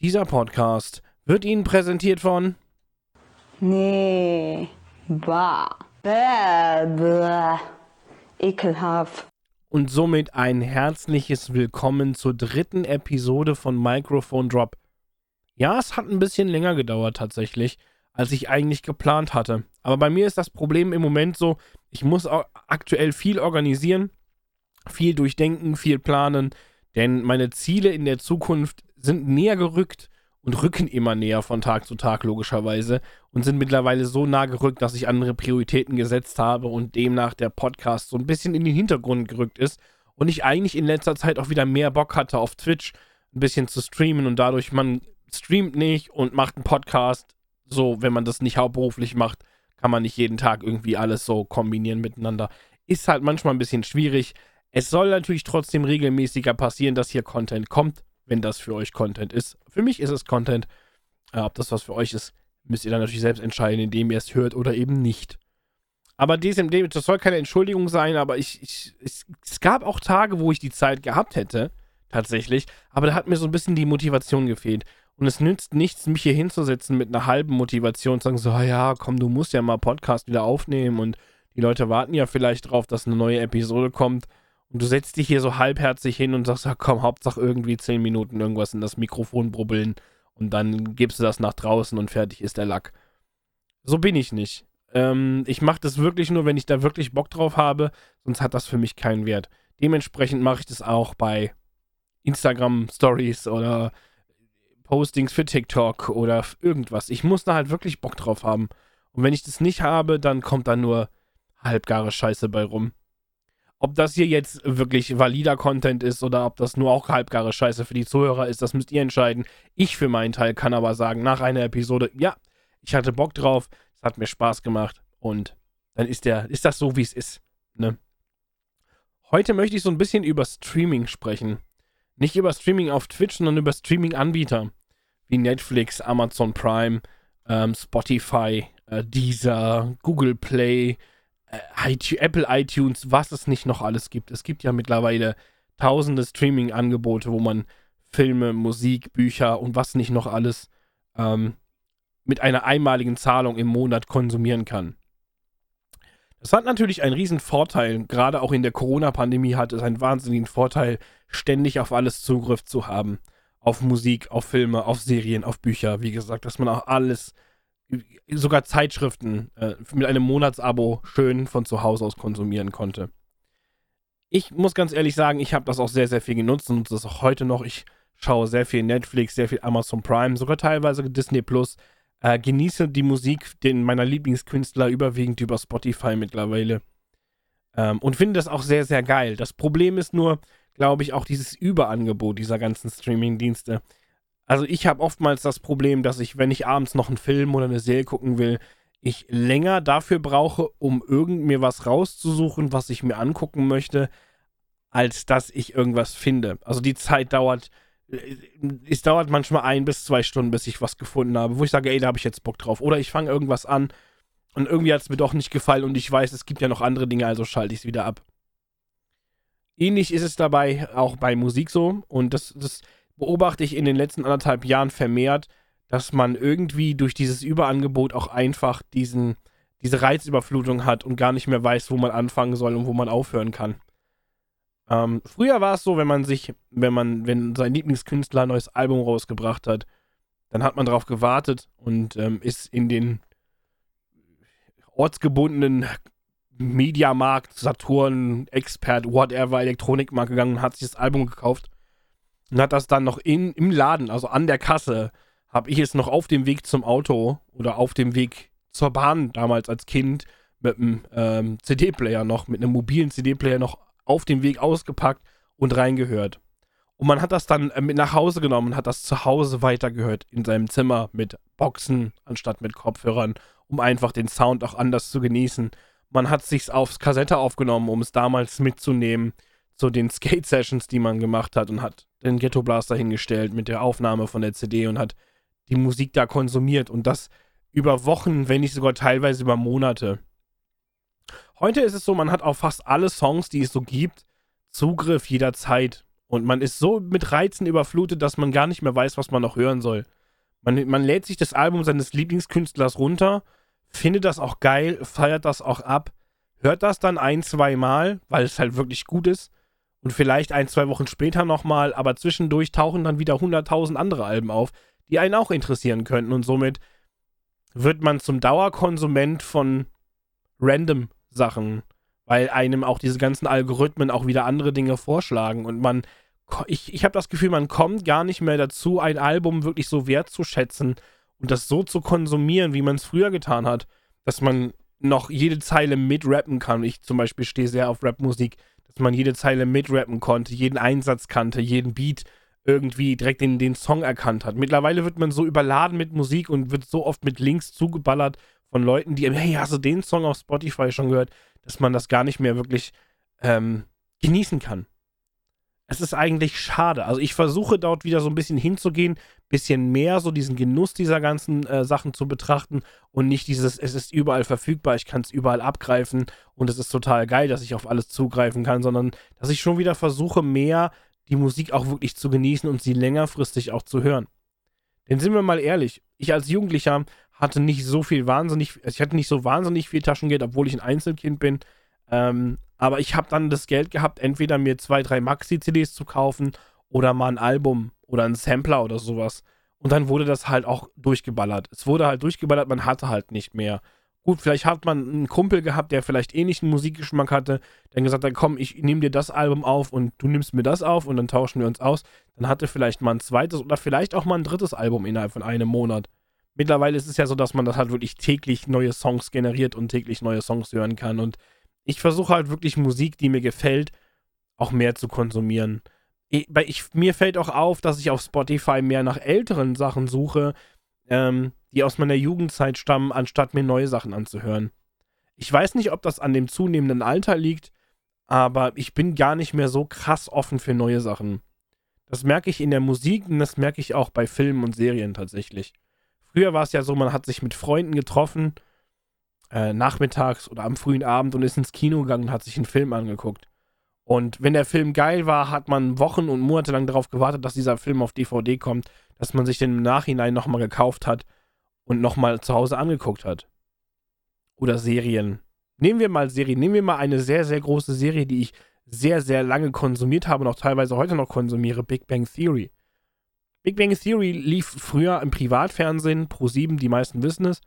Dieser Podcast wird Ihnen präsentiert von Nee, bah, bäh, bäh, ekelhaft. und somit ein herzliches Willkommen zur dritten Episode von Microphone Drop. Ja, es hat ein bisschen länger gedauert tatsächlich, als ich eigentlich geplant hatte. Aber bei mir ist das Problem im Moment so, ich muss aktuell viel organisieren, viel durchdenken, viel planen, denn meine Ziele in der Zukunft sind näher gerückt und rücken immer näher von Tag zu Tag logischerweise und sind mittlerweile so nah gerückt, dass ich andere Prioritäten gesetzt habe und demnach der Podcast so ein bisschen in den Hintergrund gerückt ist und ich eigentlich in letzter Zeit auch wieder mehr Bock hatte auf Twitch ein bisschen zu streamen und dadurch man streamt nicht und macht einen Podcast. So, wenn man das nicht hauptberuflich macht, kann man nicht jeden Tag irgendwie alles so kombinieren miteinander. Ist halt manchmal ein bisschen schwierig. Es soll natürlich trotzdem regelmäßiger passieren, dass hier Content kommt, wenn das für euch Content ist. Für mich ist es Content. Äh, ob das was für euch ist, müsst ihr dann natürlich selbst entscheiden, indem ihr es hört oder eben nicht. Aber dies, dem- das soll keine Entschuldigung sein, aber ich, ich, es, es gab auch Tage, wo ich die Zeit gehabt hätte, tatsächlich, aber da hat mir so ein bisschen die Motivation gefehlt. Und es nützt nichts, mich hier hinzusetzen mit einer halben Motivation und sagen so, "Ah ja, komm, du musst ja mal Podcast wieder aufnehmen und die Leute warten ja vielleicht drauf, dass eine neue Episode kommt. Und du setzt dich hier so halbherzig hin und sagst, komm, Hauptsache irgendwie 10 Minuten irgendwas in das Mikrofon brubbeln und dann gibst du das nach draußen und fertig ist der Lack. So bin ich nicht. Ähm, ich mache das wirklich nur, wenn ich da wirklich Bock drauf habe, sonst hat das für mich keinen Wert. Dementsprechend mache ich das auch bei Instagram Stories oder Postings für TikTok oder irgendwas. Ich muss da halt wirklich Bock drauf haben. Und wenn ich das nicht habe, dann kommt da nur halbgare Scheiße bei rum. Ob das hier jetzt wirklich valider Content ist oder ob das nur auch halbgare Scheiße für die Zuhörer ist, das müsst ihr entscheiden. Ich für meinen Teil kann aber sagen, nach einer Episode, ja, ich hatte Bock drauf, es hat mir Spaß gemacht und dann ist der, ist das so, wie es ist. Ne? Heute möchte ich so ein bisschen über Streaming sprechen. Nicht über Streaming auf Twitch, sondern über Streaming-Anbieter wie Netflix, Amazon Prime, ähm, Spotify, äh, Deezer, Google Play, Apple iTunes, was es nicht noch alles gibt. Es gibt ja mittlerweile tausende Streaming-Angebote, wo man Filme, Musik, Bücher und was nicht noch alles ähm, mit einer einmaligen Zahlung im Monat konsumieren kann. Das hat natürlich einen riesen Vorteil, gerade auch in der Corona-Pandemie hat es einen wahnsinnigen Vorteil, ständig auf alles Zugriff zu haben. Auf Musik, auf Filme, auf Serien, auf Bücher, wie gesagt, dass man auch alles, sogar Zeitschriften äh, mit einem Monatsabo schön von zu Hause aus konsumieren konnte. Ich muss ganz ehrlich sagen, ich habe das auch sehr, sehr viel genutzt und das auch heute noch. Ich schaue sehr viel Netflix, sehr viel Amazon Prime, sogar teilweise Disney Plus. Äh, genieße die Musik den meiner Lieblingskünstler überwiegend über Spotify mittlerweile. Ähm, und finde das auch sehr, sehr geil. Das Problem ist nur, glaube ich, auch dieses Überangebot dieser ganzen Streaming-Dienste. Also ich habe oftmals das Problem, dass ich, wenn ich abends noch einen Film oder eine Serie gucken will, ich länger dafür brauche, um irgend mir was rauszusuchen, was ich mir angucken möchte, als dass ich irgendwas finde. Also die Zeit dauert, äh, es dauert manchmal ein bis zwei Stunden, bis ich was gefunden habe, wo ich sage, ey, da habe ich jetzt Bock drauf. Oder ich fange irgendwas an und irgendwie hat es mir doch nicht gefallen und ich weiß, es gibt ja noch andere Dinge, also schalte ich es wieder ab. Ähnlich ist es dabei auch bei Musik so und das, das beobachte ich in den letzten anderthalb Jahren vermehrt, dass man irgendwie durch dieses Überangebot auch einfach diesen, diese Reizüberflutung hat und gar nicht mehr weiß, wo man anfangen soll und wo man aufhören kann. Ähm, früher war es so, wenn man sich, wenn man, wenn sein Lieblingskünstler ein neues Album rausgebracht hat, dann hat man darauf gewartet und ähm, ist in den ortsgebundenen Mediamarkt, Saturn, Expert, whatever, Elektronikmarkt gegangen und hat sich das Album gekauft und hat das dann noch in, im Laden, also an der Kasse, habe ich es noch auf dem Weg zum Auto oder auf dem Weg zur Bahn damals als Kind mit einem ähm, CD-Player noch, mit einem mobilen CD-Player noch auf dem Weg ausgepackt und reingehört. Und man hat das dann äh, mit nach Hause genommen und hat das zu Hause weitergehört in seinem Zimmer mit Boxen anstatt mit Kopfhörern, um einfach den Sound auch anders zu genießen. Man hat sich's aufs Kassette aufgenommen, um es damals mitzunehmen zu den Skate-Sessions, die man gemacht hat und hat den Ghetto Blaster hingestellt mit der Aufnahme von der CD und hat die Musik da konsumiert und das über Wochen, wenn nicht sogar teilweise über Monate. Heute ist es so, man hat auf fast alle Songs, die es so gibt, Zugriff jederzeit Und man ist so mit Reizen überflutet, dass man gar nicht mehr weiß, was man noch hören soll. Man, man lädt sich das Album seines Lieblingskünstlers runter, findet das auch geil, feiert das auch ab, hört das dann ein, zwei Mal, weil es halt wirklich gut ist. Und vielleicht ein, zwei Wochen später nochmal, aber zwischendurch tauchen dann wieder 100.000 andere Alben auf, die einen auch interessieren könnten. Und somit wird man zum Dauerkonsument von random Sachen, weil einem auch diese ganzen Algorithmen auch wieder andere Dinge vorschlagen und man ich, ich habe das Gefühl, man kommt gar nicht mehr dazu, ein Album wirklich so wertzuschätzen und das so zu konsumieren, wie man es früher getan hat, dass man noch jede Zeile mitrappen kann. Ich zum Beispiel stehe sehr auf Rapmusik, dass man jede Zeile mitrappen konnte, jeden Einsatz kannte, jeden Beat irgendwie direkt den, den Song erkannt hat. Mittlerweile wird man so überladen mit Musik und wird so oft mit Links zugeballert von Leuten, die, hey, hast du den Song auf Spotify schon gehört, dass man das gar nicht mehr wirklich ähm, genießen kann es ist eigentlich schade. Also ich versuche dort wieder so ein bisschen hinzugehen, bisschen mehr so diesen Genuss dieser ganzen äh, Sachen zu betrachten und nicht dieses, es ist überall verfügbar, ich kann es überall abgreifen und es ist total geil, dass ich auf alles zugreifen kann, sondern dass ich schon wieder versuche, mehr die Musik auch wirklich zu genießen und sie längerfristig auch zu hören. Denn sind wir mal ehrlich, ich als Jugendlicher hatte nicht so viel wahnsinnig, ich hatte nicht so wahnsinnig viel Taschengeld, obwohl ich ein Einzelkind bin. Ähm, aber ich habe dann das Geld gehabt, entweder mir zwei, drei Maxi-CDs zu kaufen oder mal ein Album oder ein Sampler oder sowas. Und dann wurde das halt auch durchgeballert. Es wurde halt durchgeballert, man hatte halt nicht mehr. Gut, vielleicht hat man einen Kumpel gehabt, der vielleicht ähnlichen Musikgeschmack hatte, der gesagt hat, komm, ich nehme dir das Album auf und du nimmst mir das auf und dann tauschen wir uns aus. Dann hatte vielleicht mal ein zweites oder vielleicht auch mal ein drittes Album innerhalb von einem Monat. Mittlerweile ist es ja so, dass man das halt wirklich täglich neue Songs generiert und täglich neue Songs hören kann und ich versuche halt wirklich Musik, die mir gefällt, auch mehr zu konsumieren. Ich, ich, mir fällt auch auf, dass ich auf Spotify mehr nach älteren Sachen suche, ähm, die aus meiner Jugendzeit stammen, anstatt mir neue Sachen anzuhören. Ich weiß nicht, ob das an dem zunehmenden Alter liegt, aber ich bin gar nicht mehr so krass offen für neue Sachen. Das merke ich in der Musik und das merke ich auch bei Filmen und Serien tatsächlich. Früher war es ja so, man hat sich mit Freunden getroffen äh, nachmittags oder am frühen Abend und ist ins Kino gegangen und hat sich einen Film angeguckt. Und wenn der Film geil war, hat man Wochen und Monate lang darauf gewartet, dass dieser Film auf DVD kommt, dass man sich den im Nachhinein nochmal gekauft hat und nochmal zu Hause angeguckt hat. Oder Serien. Nehmen wir mal Serien. Nehmen wir mal eine sehr, sehr große Serie, die ich sehr, sehr lange konsumiert habe und auch teilweise heute noch konsumiere: Big Bang Theory. Big Bang Theory lief früher im Privatfernsehen, Pro 7, die meisten wissen es.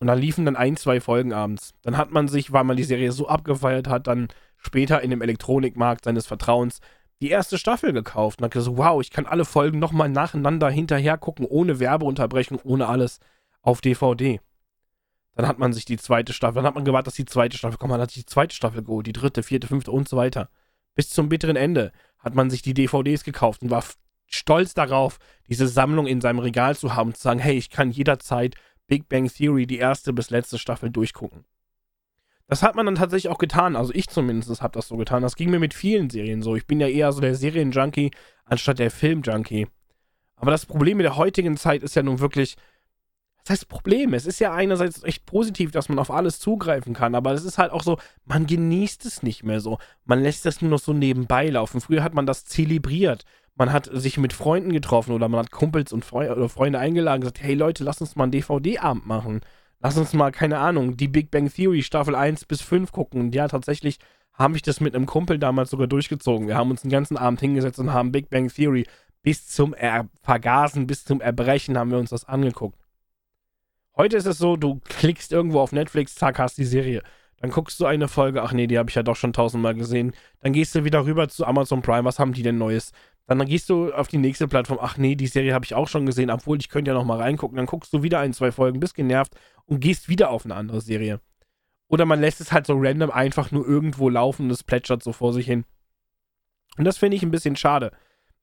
Und dann liefen dann ein, zwei Folgen abends. Dann hat man sich, weil man die Serie so abgefeiert hat, dann später in dem Elektronikmarkt seines Vertrauens die erste Staffel gekauft und hat gesagt, wow, ich kann alle Folgen nochmal nacheinander hinterher gucken, ohne Werbeunterbrechung, ohne alles auf DVD. Dann hat man sich die zweite Staffel, dann hat man gewartet, dass die zweite Staffel kommt, man hat sich die zweite Staffel geholt, die dritte, vierte, fünfte und so weiter. Bis zum bitteren Ende hat man sich die DVDs gekauft und war stolz darauf, diese Sammlung in seinem Regal zu haben und zu sagen, hey, ich kann jederzeit Big Bang Theory die erste bis letzte Staffel durchgucken. Das hat man dann tatsächlich auch getan. Also ich zumindest habe das so getan. Das ging mir mit vielen Serien so. Ich bin ja eher so der Serienjunkie anstatt der Filmjunkie. Aber das Problem mit der heutigen Zeit ist ja nun wirklich, das heißt Problem. Es ist ja einerseits echt positiv, dass man auf alles zugreifen kann, aber es ist halt auch so, man genießt es nicht mehr so. Man lässt das nur noch so nebenbei laufen. Früher hat man das zelebriert man hat sich mit Freunden getroffen oder man hat Kumpels und Fre oder Freunde eingeladen und gesagt, hey Leute, lass uns mal einen DVD-Abend machen. Lass uns mal, keine Ahnung, die Big Bang Theory Staffel 1 bis 5 gucken. Und ja, tatsächlich habe ich das mit einem Kumpel damals sogar durchgezogen. Wir haben uns den ganzen Abend hingesetzt und haben Big Bang Theory bis zum er Vergasen, bis zum Erbrechen haben wir uns das angeguckt. Heute ist es so, du klickst irgendwo auf Netflix, zack, hast die Serie. Dann guckst du eine Folge, ach nee, die habe ich ja doch schon tausendmal gesehen. Dann gehst du wieder rüber zu Amazon Prime, was haben die denn Neues? Dann gehst du auf die nächste Plattform. Ach nee, die Serie habe ich auch schon gesehen, obwohl ich könnte ja noch mal reingucken. Dann guckst du wieder ein, zwei Folgen, bist genervt und gehst wieder auf eine andere Serie. Oder man lässt es halt so random einfach nur irgendwo laufen und es plätschert so vor sich hin. Und das finde ich ein bisschen schade.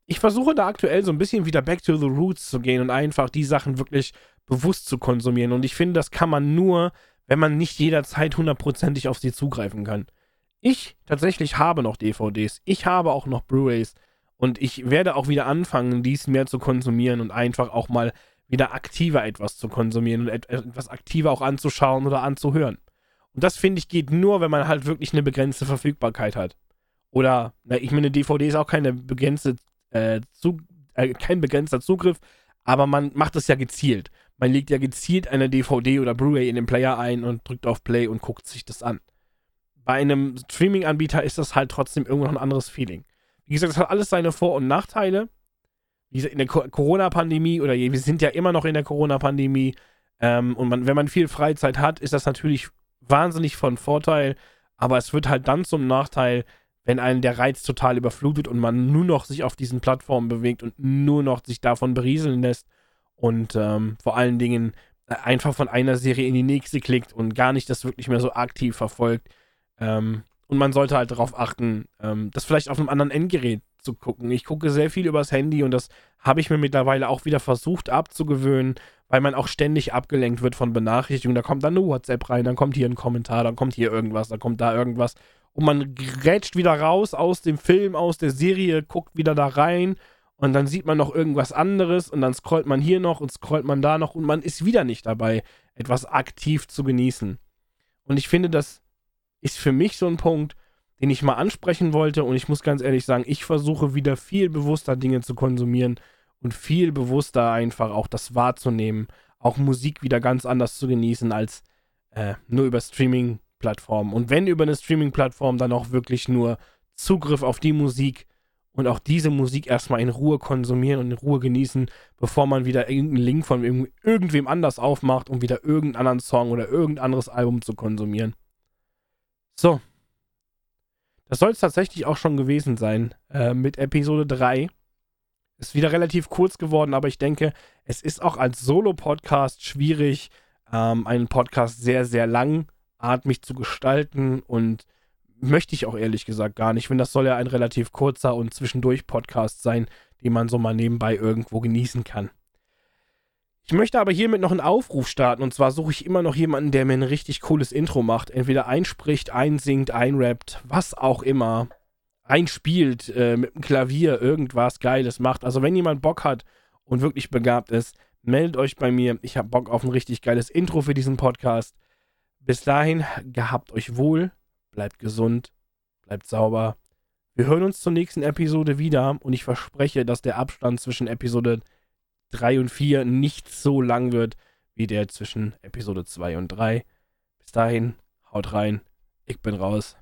Ich versuche da aktuell so ein bisschen wieder back to the roots zu gehen und einfach die Sachen wirklich bewusst zu konsumieren. Und ich finde, das kann man nur, wenn man nicht jederzeit hundertprozentig auf sie zugreifen kann. Ich tatsächlich habe noch DVDs. Ich habe auch noch Blu-rays. Und ich werde auch wieder anfangen, dies mehr zu konsumieren und einfach auch mal wieder aktiver etwas zu konsumieren und etwas aktiver auch anzuschauen oder anzuhören. Und das finde ich geht nur, wenn man halt wirklich eine begrenzte Verfügbarkeit hat. Oder, na, ich meine, eine DVD ist auch keine begrenzte, äh, zu, äh, kein begrenzter Zugriff, aber man macht es ja gezielt. Man legt ja gezielt eine DVD oder Blu-ray in den Player ein und drückt auf Play und guckt sich das an. Bei einem Streaming-Anbieter ist das halt trotzdem irgendwo noch ein anderes Feeling. Wie gesagt, das hat alles seine Vor- und Nachteile. Wie gesagt, in der Corona-Pandemie oder wir sind ja immer noch in der Corona-Pandemie ähm, und man, wenn man viel Freizeit hat, ist das natürlich wahnsinnig von Vorteil, aber es wird halt dann zum Nachteil, wenn einen der Reiz total überflutet und man nur noch sich auf diesen Plattformen bewegt und nur noch sich davon berieseln lässt und ähm, vor allen Dingen äh, einfach von einer Serie in die nächste klickt und gar nicht das wirklich mehr so aktiv verfolgt. Ähm, und man sollte halt darauf achten, ähm, das vielleicht auf einem anderen Endgerät zu gucken. Ich gucke sehr viel übers Handy und das habe ich mir mittlerweile auch wieder versucht abzugewöhnen, weil man auch ständig abgelenkt wird von Benachrichtigungen. Da kommt dann eine WhatsApp rein, dann kommt hier ein Kommentar, dann kommt hier irgendwas, dann kommt da irgendwas. Und man grätscht wieder raus aus dem Film, aus der Serie, guckt wieder da rein und dann sieht man noch irgendwas anderes und dann scrollt man hier noch und scrollt man da noch und man ist wieder nicht dabei, etwas aktiv zu genießen. Und ich finde, das ist für mich so ein Punkt, den ich mal ansprechen wollte. Und ich muss ganz ehrlich sagen, ich versuche wieder viel bewusster Dinge zu konsumieren und viel bewusster einfach auch das wahrzunehmen, auch Musik wieder ganz anders zu genießen als äh, nur über Streaming-Plattformen. Und wenn über eine Streaming-Plattform, dann auch wirklich nur Zugriff auf die Musik und auch diese Musik erstmal in Ruhe konsumieren und in Ruhe genießen, bevor man wieder irgendeinen Link von irgendwem anders aufmacht, um wieder irgendeinen anderen Song oder irgendein anderes Album zu konsumieren. So. Das soll es tatsächlich auch schon gewesen sein äh, mit Episode 3. Ist wieder relativ kurz geworden, aber ich denke, es ist auch als Solo-Podcast schwierig, ähm, einen Podcast sehr, sehr langatmig zu gestalten und möchte ich auch ehrlich gesagt gar nicht. Wenn das soll ja ein relativ kurzer und zwischendurch Podcast sein, den man so mal nebenbei irgendwo genießen kann. Ich möchte aber hiermit noch einen Aufruf starten und zwar suche ich immer noch jemanden, der mir ein richtig cooles Intro macht. Entweder einspricht, einsingt, einrappt, was auch immer. Einspielt, äh, mit dem Klavier irgendwas Geiles macht. Also wenn jemand Bock hat und wirklich begabt ist, meldet euch bei mir. Ich habe Bock auf ein richtig geiles Intro für diesen Podcast. Bis dahin, gehabt euch wohl, bleibt gesund, bleibt sauber. Wir hören uns zur nächsten Episode wieder und ich verspreche, dass der Abstand zwischen Episode 3 und 4 nicht so lang wird wie der zwischen Episode 2 und 3. Bis dahin, haut rein, ich bin raus.